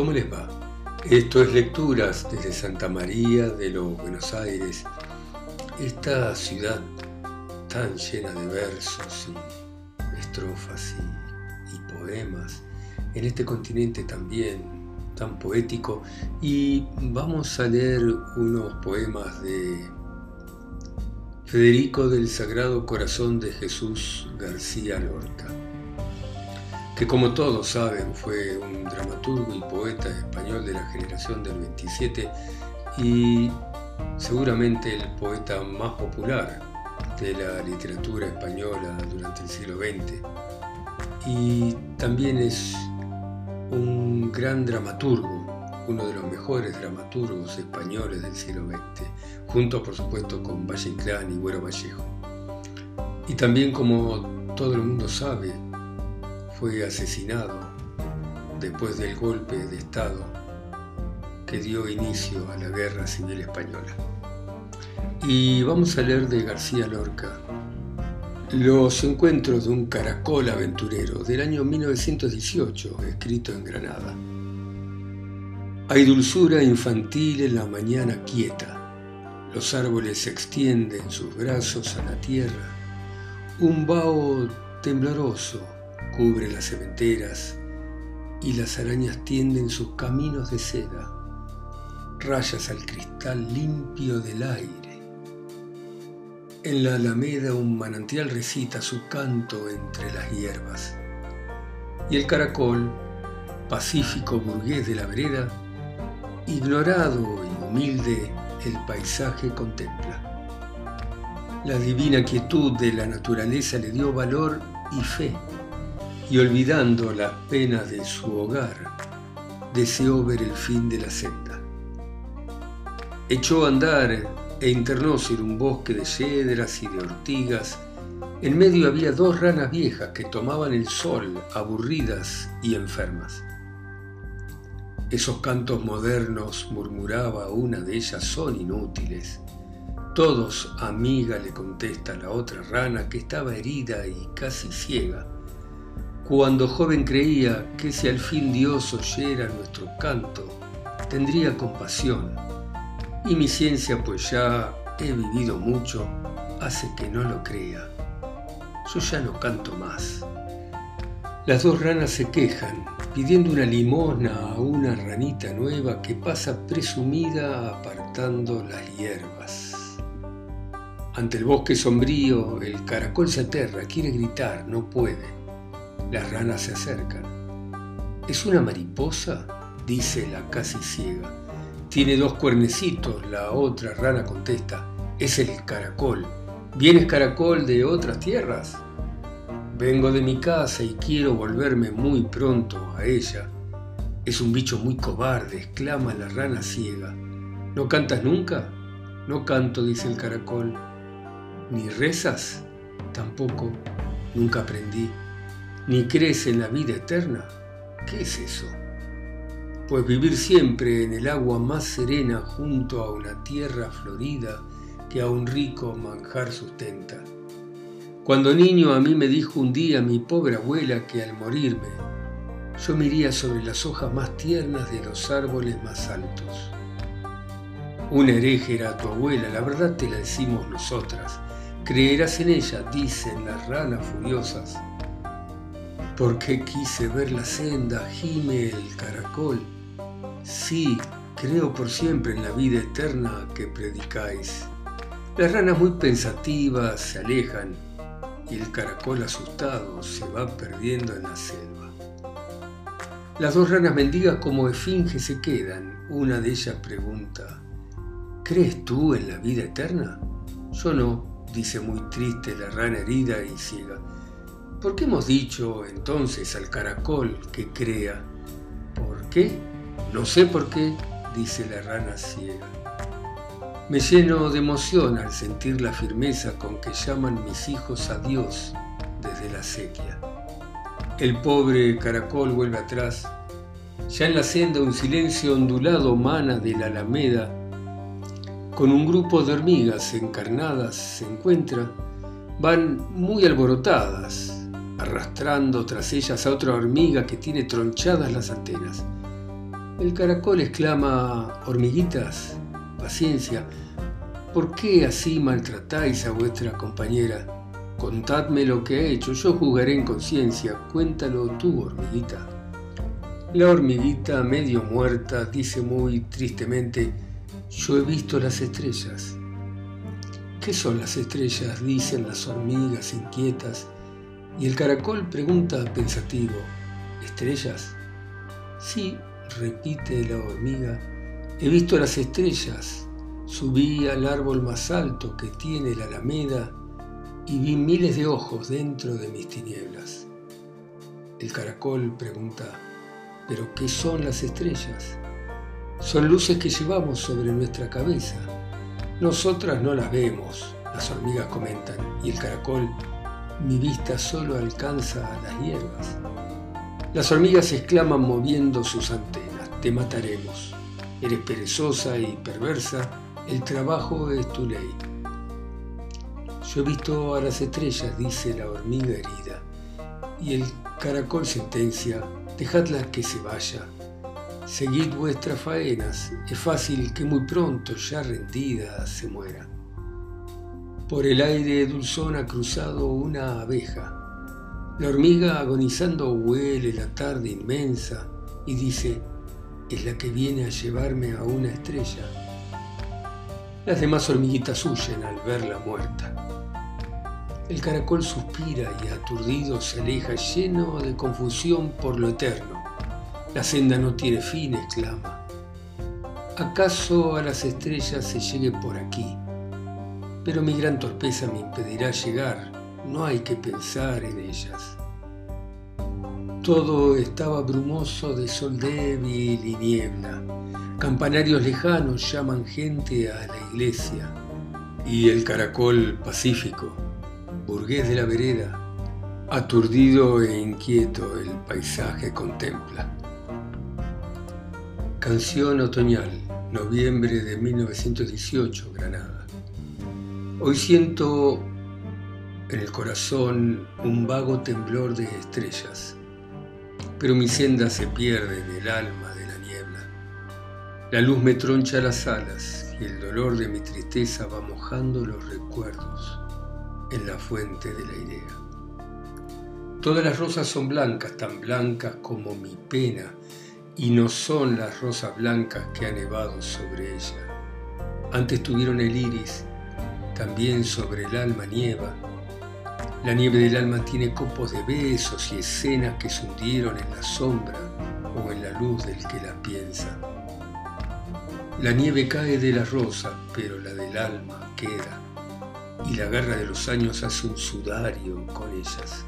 ¿cómo les va? Esto es Lecturas desde Santa María de los Buenos Aires, esta ciudad tan llena de versos y estrofas y, y poemas, en este continente también tan poético, y vamos a leer unos poemas de Federico del Sagrado Corazón de Jesús García Lorca que como todos saben fue un dramaturgo y poeta español de la generación del 27 y seguramente el poeta más popular de la literatura española durante el siglo XX. Y también es un gran dramaturgo, uno de los mejores dramaturgos españoles del siglo XX, junto por supuesto con Valle Inclán y Güero Vallejo. Y también como todo el mundo sabe, fue asesinado después del golpe de Estado que dio inicio a la Guerra Civil Española. Y vamos a leer de García Lorca Los encuentros de un caracol aventurero del año 1918, escrito en Granada. Hay dulzura infantil en la mañana quieta. Los árboles extienden sus brazos a la tierra. Un vaho tembloroso cubre las cementeras y las arañas tienden sus caminos de seda, rayas al cristal limpio del aire. En la alameda un manantial recita su canto entre las hierbas y el caracol, pacífico burgués de la vereda, ignorado y humilde, el paisaje contempla. La divina quietud de la naturaleza le dio valor y fe y olvidando las penas de su hogar, deseó ver el fin de la senda. Echó a andar e internóse en un bosque de cedras y de ortigas. En medio había dos ranas viejas que tomaban el sol, aburridas y enfermas. Esos cantos modernos, murmuraba una de ellas, son inútiles. Todos, amiga, le contesta la otra rana que estaba herida y casi ciega cuando joven creía que si al fin Dios oyera nuestro canto, tendría compasión. Y mi ciencia, pues ya he vivido mucho, hace que no lo crea. Yo ya no canto más. Las dos ranas se quejan, pidiendo una limosna a una ranita nueva que pasa presumida apartando las hierbas. Ante el bosque sombrío, el caracol se aterra, quiere gritar, no puede. Las ranas se acercan. ¿Es una mariposa? dice la casi ciega. Tiene dos cuernecitos, la otra rana contesta. Es el caracol. ¿Vienes caracol de otras tierras? Vengo de mi casa y quiero volverme muy pronto a ella. Es un bicho muy cobarde, exclama la rana ciega. ¿No cantas nunca? No canto, dice el caracol. ¿Ni rezas? Tampoco. Nunca aprendí ni crees en la vida eterna? ¿Qué es eso? Pues vivir siempre en el agua más serena junto a una tierra florida que a un rico manjar sustenta. Cuando niño a mí me dijo un día mi pobre abuela que al morirme yo me iría sobre las hojas más tiernas de los árboles más altos. Una hereje era tu abuela, la verdad te la decimos nosotras. Creerás en ella, dicen las ranas furiosas porque quise ver la senda, gime el caracol. Sí, creo por siempre en la vida eterna que predicáis. Las ranas muy pensativas se alejan y el caracol asustado se va perdiendo en la selva. Las dos ranas mendigas como esfinges se quedan. Una de ellas pregunta, ¿crees tú en la vida eterna? Yo no, dice muy triste la rana herida y ciega. ¿Por qué hemos dicho entonces al caracol que crea? ¿Por qué? No sé por qué, dice la rana ciega. Me lleno de emoción al sentir la firmeza con que llaman mis hijos a Dios desde la sequía. El pobre caracol vuelve atrás. Ya en la senda un silencio ondulado mana de la alameda. Con un grupo de hormigas encarnadas se encuentra. Van muy alborotadas, arrastrando tras ellas a otra hormiga que tiene tronchadas las antenas. El caracol exclama, hormiguitas, paciencia, ¿por qué así maltratáis a vuestra compañera? Contadme lo que he hecho, yo jugaré en conciencia, cuéntalo tú, hormiguita. La hormiguita, medio muerta, dice muy tristemente, yo he visto las estrellas. ¿Qué son las estrellas? dicen las hormigas inquietas, y el caracol pregunta pensativo, ¿estrellas? Sí, repite la hormiga, he visto las estrellas, subí al árbol más alto que tiene la alameda y vi miles de ojos dentro de mis tinieblas. El caracol pregunta, ¿pero qué son las estrellas? Son luces que llevamos sobre nuestra cabeza. Nosotras no las vemos, las hormigas comentan, y el caracol, mi vista solo alcanza a las hierbas. Las hormigas exclaman moviendo sus antenas, te mataremos. Eres perezosa y perversa, el trabajo es tu ley. Yo he visto a las estrellas, dice la hormiga herida, y el caracol sentencia, dejadla que se vaya. Seguid vuestras faenas, es fácil que muy pronto, ya rendida, se muera. Por el aire dulzón ha cruzado una abeja. La hormiga agonizando huele la tarde inmensa y dice, es la que viene a llevarme a una estrella. Las demás hormiguitas huyen al verla muerta. El caracol suspira y aturdido se aleja lleno de confusión por lo eterno. La senda no tiene fin, exclama. ¿Acaso a las estrellas se llegue por aquí? Pero mi gran torpeza me impedirá llegar, no hay que pensar en ellas. Todo estaba brumoso de sol débil y niebla. Campanarios lejanos llaman gente a la iglesia. Y el caracol pacífico burgués de la vereda, aturdido e inquieto el paisaje contempla. Canción otoñal, noviembre de 1918, Granada. Hoy siento en el corazón un vago temblor de estrellas, pero mi senda se pierde en el alma de la niebla. La luz me troncha las alas y el dolor de mi tristeza va mojando los recuerdos en la fuente de la idea. Todas las rosas son blancas, tan blancas como mi pena, y no son las rosas blancas que han nevado sobre ella. Antes tuvieron el iris, también sobre el alma nieva. La nieve del alma tiene copos de besos y escenas que se hundieron en la sombra o en la luz del que la piensa. La nieve cae de la rosa, pero la del alma queda y la garra de los años hace un sudario con ellas.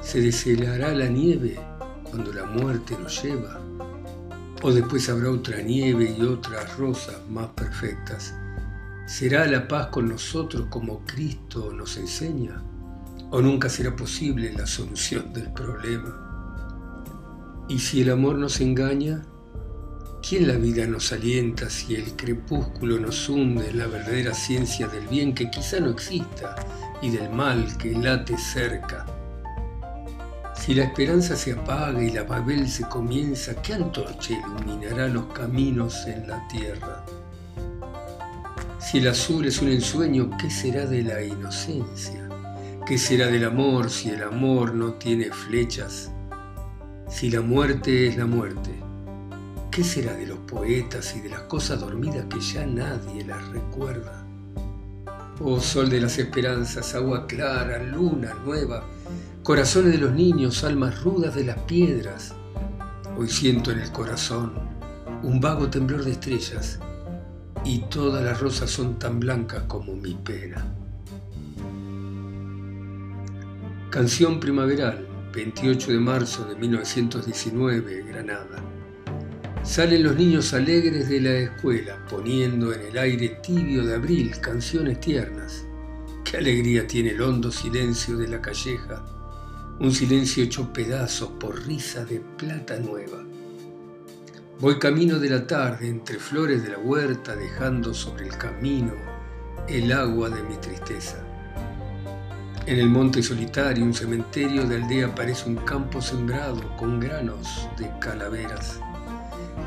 ¿Se deshelará la nieve cuando la muerte nos lleva? ¿O después habrá otra nieve y otras rosas más perfectas? ¿Será la paz con nosotros como Cristo nos enseña? ¿O nunca será posible la solución del problema? ¿Y si el amor nos engaña? ¿Quién la vida nos alienta si el crepúsculo nos hunde en la verdadera ciencia del bien que quizá no exista y del mal que late cerca? Si la esperanza se apaga y la Babel se comienza, ¿qué antorcha iluminará los caminos en la tierra? Si el azul es un ensueño, ¿qué será de la inocencia? ¿Qué será del amor si el amor no tiene flechas? Si la muerte es la muerte, ¿Qué será de los poetas y de las cosas dormidas que ya nadie las recuerda? Oh sol de las esperanzas, agua clara, luna nueva, corazones de los niños, almas rudas de las piedras. Hoy siento en el corazón un vago temblor de estrellas y todas las rosas son tan blancas como mi pena. Canción primaveral, 28 de marzo de 1919, Granada. Salen los niños alegres de la escuela, poniendo en el aire tibio de abril canciones tiernas. Qué alegría tiene el hondo silencio de la calleja, un silencio hecho pedazos por risa de plata nueva. Voy camino de la tarde entre flores de la huerta, dejando sobre el camino el agua de mi tristeza. En el monte solitario, un cementerio de aldea parece un campo sembrado con granos de calaveras.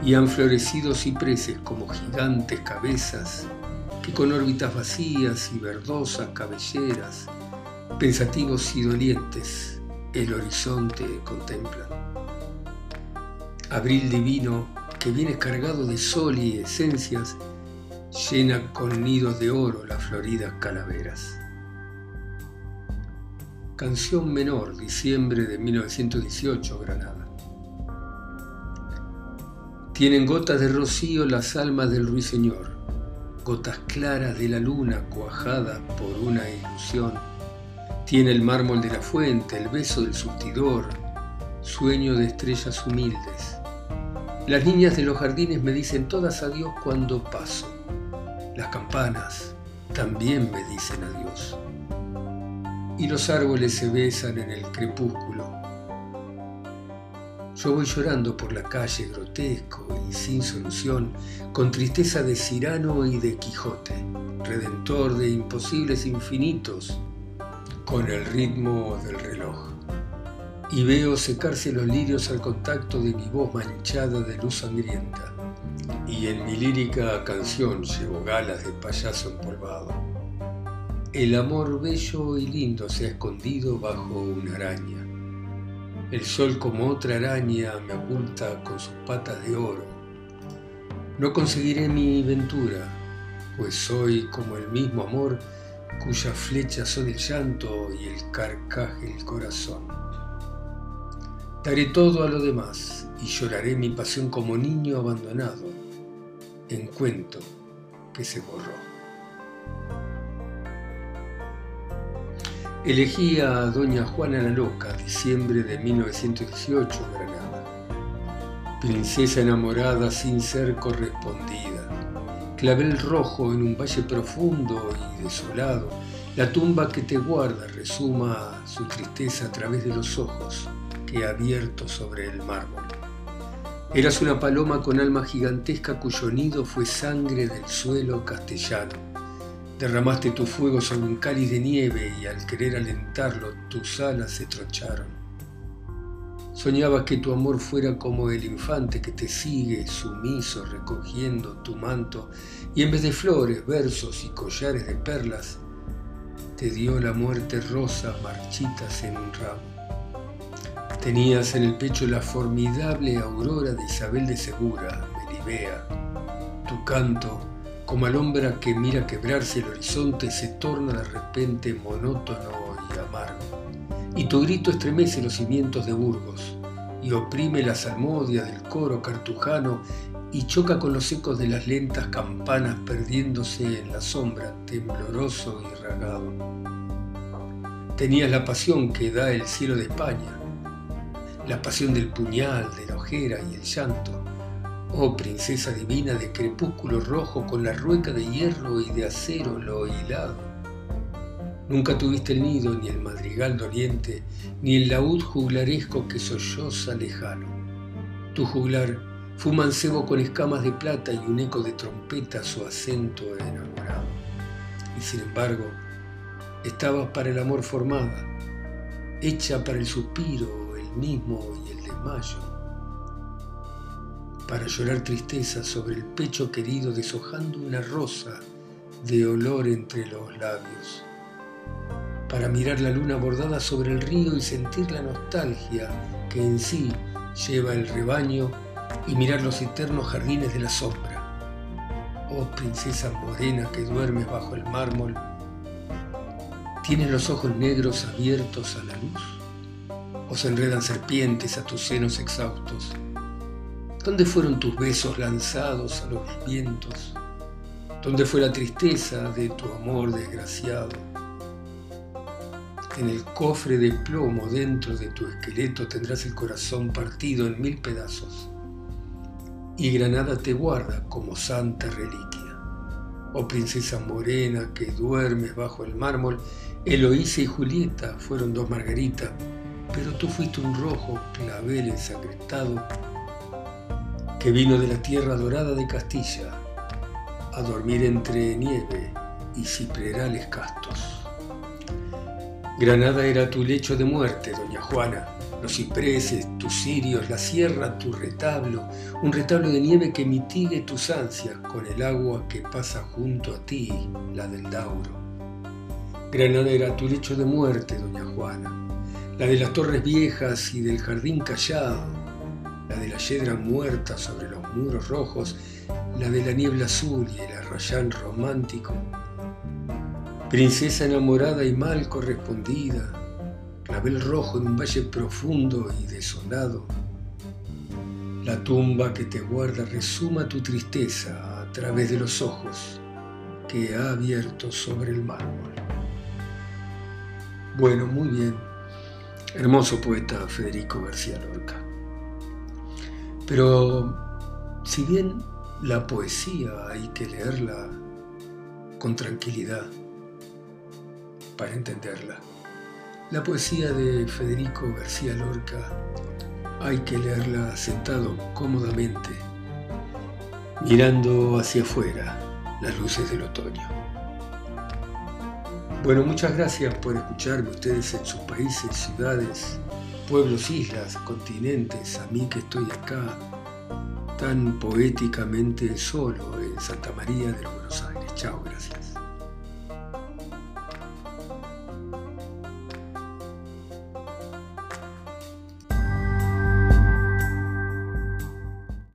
y han florecido cipreses como gigantes cabezas que con órbitas vacías y verdosas cabelleras, pensativos y dolientes, el horizonte contemplan. Abril divino que viene cargado de sol y esencias, llena con nidos de oro las floridas calaveras. Canción menor, diciembre de 1918, Granada. Tienen gotas de rocío las almas del ruiseñor, gotas claras de la luna cuajadas por una ilusión. Tiene el mármol de la fuente, el beso del surtidor, sueño de estrellas humildes. Las niñas de los jardines me dicen todas adiós cuando paso. Las campanas también me dicen adiós. Y los árboles se besan en el crepúsculo. Yo voy llorando por la calle grotesco y sin solución, con tristeza de Cirano y de Quijote, redentor de imposibles infinitos, con el ritmo del reloj. Y veo secarse los lirios al contacto de mi voz manchada de luz sangrienta y en mi lírica canción llevo galas de payaso empolvado. El amor bello y lindo se ha escondido bajo una araña. El sol como otra araña me oculta con sus patas de oro. No conseguiré mi ventura, pues soy como el mismo amor cuyas flechas son el llanto y el carcaje el corazón. Daré todo a lo demás y lloraré mi pasión como niño abandonado en cuento que se borró. Elegí a Doña Juana la Loca, diciembre de 1918, Granada. Princesa enamorada sin ser correspondida. Clavel rojo en un valle profundo y desolado. La tumba que te guarda resuma su tristeza a través de los ojos abierto sobre el mármol. Eras una paloma con alma gigantesca cuyo nido fue sangre del suelo castellano. Derramaste tu fuego sobre un cáliz de nieve y al querer alentarlo tus alas se trocharon. Soñabas que tu amor fuera como el infante que te sigue sumiso recogiendo tu manto y en vez de flores, versos y collares de perlas, te dio la muerte rosa marchitas en un ramo. Tenías en el pecho la formidable aurora de Isabel de Segura, Melibea. Tu canto, como alhombra que mira quebrarse el horizonte, se torna de repente monótono y amargo. Y tu grito estremece los cimientos de Burgos y oprime la salmodia del coro cartujano y choca con los ecos de las lentas campanas perdiéndose en la sombra, tembloroso y ragado. Tenías la pasión que da el cielo de España, la pasión del puñal, de la ojera y el llanto. Oh princesa divina de crepúsculo rojo con la rueca de hierro y de acero lo hilado. Nunca tuviste el nido, ni el madrigal doliente, ni el laúd juglaresco que solloza lejano. Tu juglar fue mancebo con escamas de plata y un eco de trompeta su acento enamorado. Y sin embargo, estabas para el amor formada, hecha para el suspiro mismo y el desmayo, para llorar tristeza sobre el pecho querido deshojando una rosa de olor entre los labios, para mirar la luna bordada sobre el río y sentir la nostalgia que en sí lleva el rebaño y mirar los eternos jardines de la sombra. Oh princesa morena que duermes bajo el mármol, ¿tienes los ojos negros abiertos a la luz? O se enredan serpientes a tus senos exhaustos? ¿Dónde fueron tus besos lanzados a los vientos? ¿Dónde fue la tristeza de tu amor desgraciado? En el cofre de plomo dentro de tu esqueleto tendrás el corazón partido en mil pedazos. Y Granada te guarda como santa reliquia. Oh princesa morena que duermes bajo el mármol, Eloísa y Julieta fueron dos margaritas pero tú fuiste un rojo clavel ensangrentado que vino de la tierra dorada de Castilla a dormir entre nieve y ciprerales castos. Granada era tu lecho de muerte, doña Juana, los cipreses, tus cirios, la sierra, tu retablo, un retablo de nieve que mitigue tus ansias con el agua que pasa junto a ti, la del Dauro. Granadera, tu lecho de muerte, doña Juana, la de las torres viejas y del jardín callado, la de la yedra muerta sobre los muros rojos, la de la niebla azul y el arrayán romántico. Princesa enamorada y mal correspondida, clavel rojo en un valle profundo y desolado. La tumba que te guarda resuma tu tristeza a través de los ojos que ha abierto sobre el mármol. Bueno, muy bien. Hermoso poeta Federico García Lorca. Pero si bien la poesía hay que leerla con tranquilidad para entenderla, la poesía de Federico García Lorca hay que leerla sentado cómodamente, mirando hacia afuera las luces del otoño. Bueno, muchas gracias por escucharme ustedes en sus países, ciudades, pueblos, islas, continentes, a mí que estoy acá tan poéticamente solo en Santa María de los Buenos Aires. Chao, gracias.